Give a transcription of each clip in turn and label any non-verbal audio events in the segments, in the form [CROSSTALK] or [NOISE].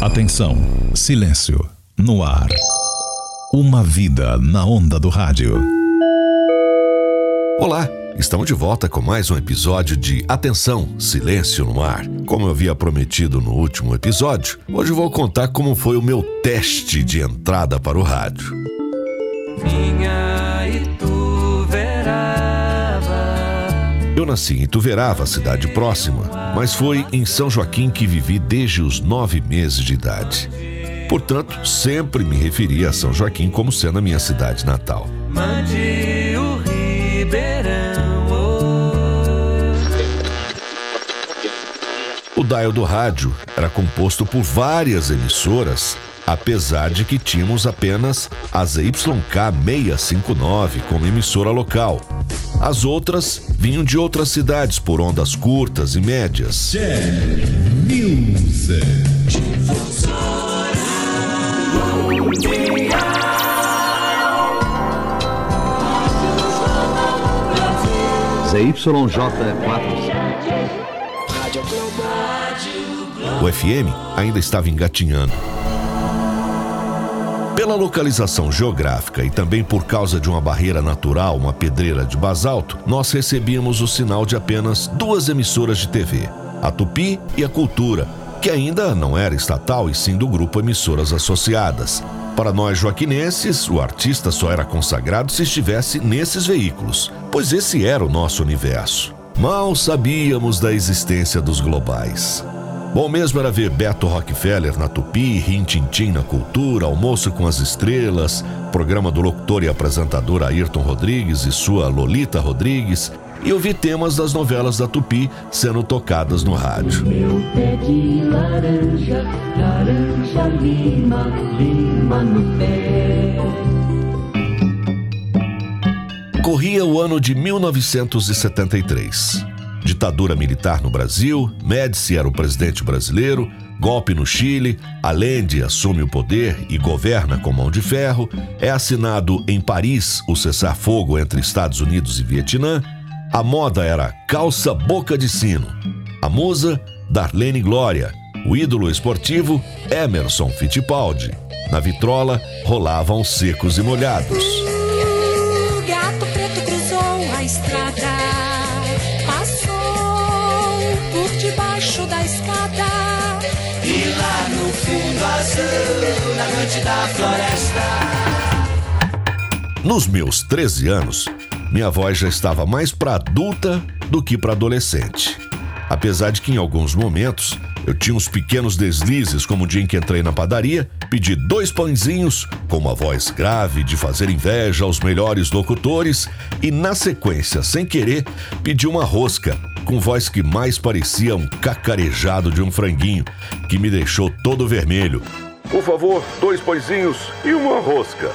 Atenção, silêncio, no ar. Uma vida na onda do rádio. Olá, estamos de volta com mais um episódio de Atenção, Silêncio no Ar. Como eu havia prometido no último episódio, hoje vou contar como foi o meu teste de entrada para o rádio. Nasci em Ituverava, cidade próxima, mas foi em São Joaquim que vivi desde os nove meses de idade. Portanto, sempre me referi a São Joaquim como sendo a minha cidade natal. Mande o Ribeirão. O dial do rádio era composto por várias emissoras, apesar de que tínhamos apenas a ZYK 659 como emissora local. As outras vinham de outras cidades por ondas curtas e médias. ZYJ4 O FM ainda estava engatinhando. Pela localização geográfica e também por causa de uma barreira natural, uma pedreira de basalto, nós recebíamos o sinal de apenas duas emissoras de TV, a Tupi e a Cultura, que ainda não era estatal e sim do grupo Emissoras Associadas. Para nós joaquinenses, o artista só era consagrado se estivesse nesses veículos, pois esse era o nosso universo. Mal sabíamos da existência dos globais. Bom mesmo era ver Beto Rockefeller na Tupi, Rin Tin na Cultura, Almoço com as Estrelas, programa do locutor e apresentador Ayrton Rodrigues e sua Lolita Rodrigues, e ouvir temas das novelas da Tupi sendo tocadas no rádio. Meu pé de laranja, laranja lima, lima no pé. Corria o ano de 1973. Ditadura militar no Brasil, Médici era o presidente brasileiro, golpe no Chile, Allende assume o poder e governa com mão de ferro, é assinado em Paris o cessar-fogo entre Estados Unidos e Vietnã, a moda era calça boca de sino, a musa, Darlene Glória, o ídolo esportivo, Emerson Fittipaldi. Na vitrola rolavam secos e molhados. O gato preto cruzou a estrada, debaixo da escada. E lá no fundo azul, na noite da floresta. Nos meus 13 anos, minha voz já estava mais para adulta do que para adolescente. Apesar de que em alguns momentos eu tinha uns pequenos deslizes, como o dia em que entrei na padaria, pedi dois pãezinhos, com uma voz grave de fazer inveja aos melhores locutores, e na sequência, sem querer, pedi uma rosca, com voz que mais parecia um cacarejado de um franguinho, que me deixou todo vermelho. Por favor, dois pãezinhos e uma rosca.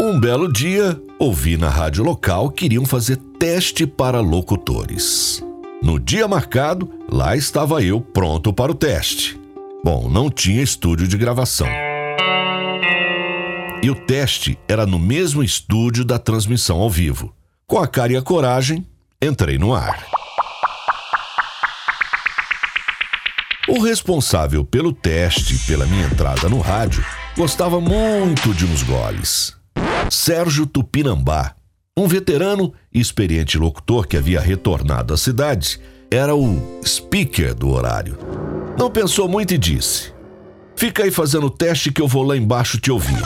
Um belo dia, ouvi na rádio local que iriam fazer teste para locutores. No dia marcado, lá estava eu pronto para o teste. Bom, não tinha estúdio de gravação. E o teste era no mesmo estúdio da transmissão ao vivo. Com a cara e a coragem, entrei no ar. O responsável pelo teste pela minha entrada no rádio gostava muito de uns goles. Sérgio Tupinambá, um veterano e experiente locutor que havia retornado à cidade, era o speaker do horário. Não pensou muito e disse: Fica aí fazendo o teste que eu vou lá embaixo te ouvir.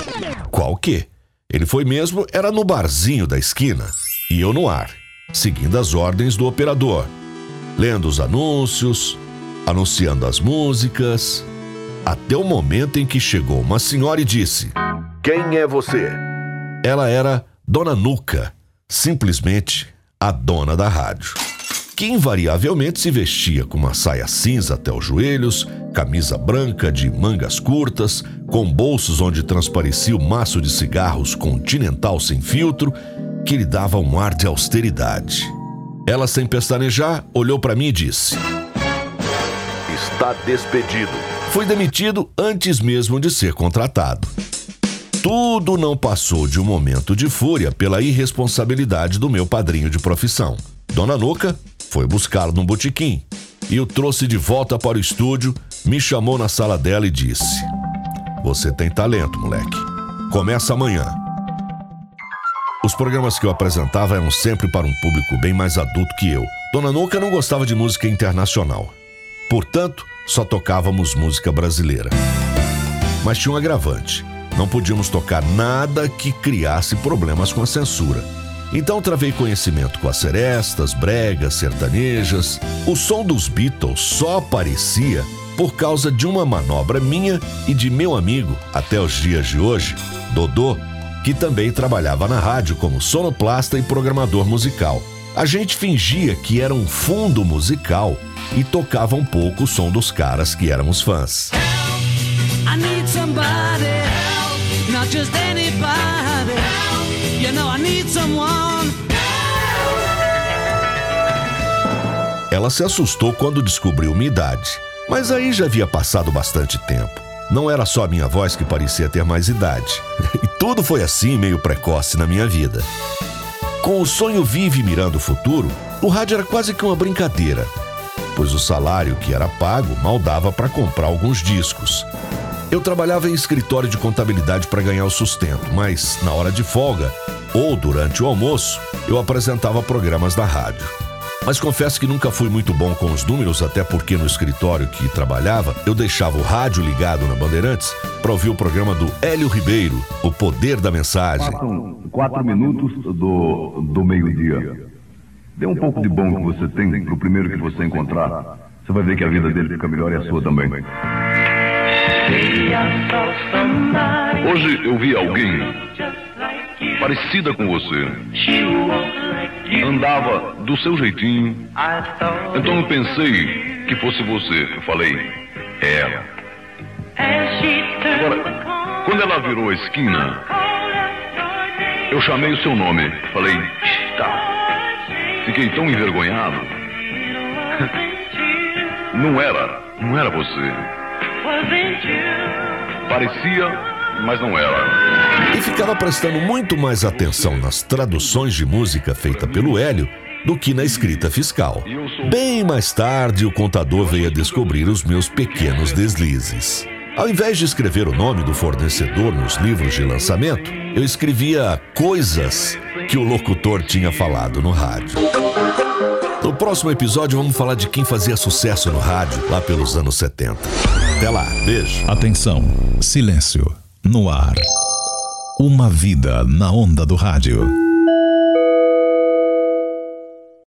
Qual que? Ele foi mesmo, era no barzinho da esquina. E eu no ar, seguindo as ordens do operador, lendo os anúncios, anunciando as músicas, até o momento em que chegou uma senhora e disse: Quem é você? Ela era Dona Nuca, simplesmente a dona da rádio, que invariavelmente se vestia com uma saia cinza até os joelhos, camisa branca de mangas curtas, com bolsos onde transparecia o maço de cigarros continental sem filtro, que lhe dava um ar de austeridade. Ela, sem pestanejar, olhou para mim e disse: Está despedido. Fui demitido antes mesmo de ser contratado. Tudo não passou de um momento de fúria pela irresponsabilidade do meu padrinho de profissão. Dona Nuca foi buscá-lo no botequim. e o trouxe de volta para o estúdio, me chamou na sala dela e disse: Você tem talento, moleque. Começa amanhã. Os programas que eu apresentava eram sempre para um público bem mais adulto que eu. Dona Nuca não gostava de música internacional. Portanto, só tocávamos música brasileira. Mas tinha um agravante: não podíamos tocar nada que criasse problemas com a censura. Então travei conhecimento com as serestas, bregas, sertanejas. O som dos Beatles só aparecia por causa de uma manobra minha e de meu amigo, até os dias de hoje, Dodô, que também trabalhava na rádio como sonoplasta e programador musical. A gente fingia que era um fundo musical e tocava um pouco o som dos caras que éramos fãs. Ela se assustou quando descobriu minha idade, mas aí já havia passado bastante tempo. Não era só a minha voz que parecia ter mais idade. [LAUGHS] E tudo foi assim meio precoce na minha vida. Com o sonho vivo e mirando o futuro, o rádio era quase que uma brincadeira, pois o salário que era pago mal dava para comprar alguns discos. Eu trabalhava em escritório de contabilidade para ganhar o sustento, mas na hora de folga ou durante o almoço, eu apresentava programas da rádio. Mas confesso que nunca fui muito bom com os números, até porque no escritório que trabalhava, eu deixava o rádio ligado na Bandeirantes para ouvir o programa do Hélio Ribeiro, O Poder da Mensagem. Passam quatro minutos do, do meio-dia. Dê um pouco de bom que você tem pro primeiro que você encontrar. Você vai ver que a vida dele fica melhor e a sua também. Hoje eu vi alguém parecida com você. Andava do seu jeitinho. Então eu pensei que fosse você. Eu falei, é ela. Agora, quando ela virou a esquina, eu chamei o seu nome. Falei, tá. Fiquei tão envergonhado. [LAUGHS] Não era, não era você. Parecia, mas não era. E ficava prestando muito mais atenção nas traduções de música feita pelo Hélio do que na escrita fiscal. Bem mais tarde, o contador veio a descobrir os meus pequenos deslizes. Ao invés de escrever o nome do fornecedor nos livros de lançamento, eu escrevia coisas que o locutor tinha falado no rádio. No próximo episódio, vamos falar de quem fazia sucesso no rádio lá pelos anos 70. Até lá, beijo. Atenção, silêncio, no ar. Uma vida na onda do rádio.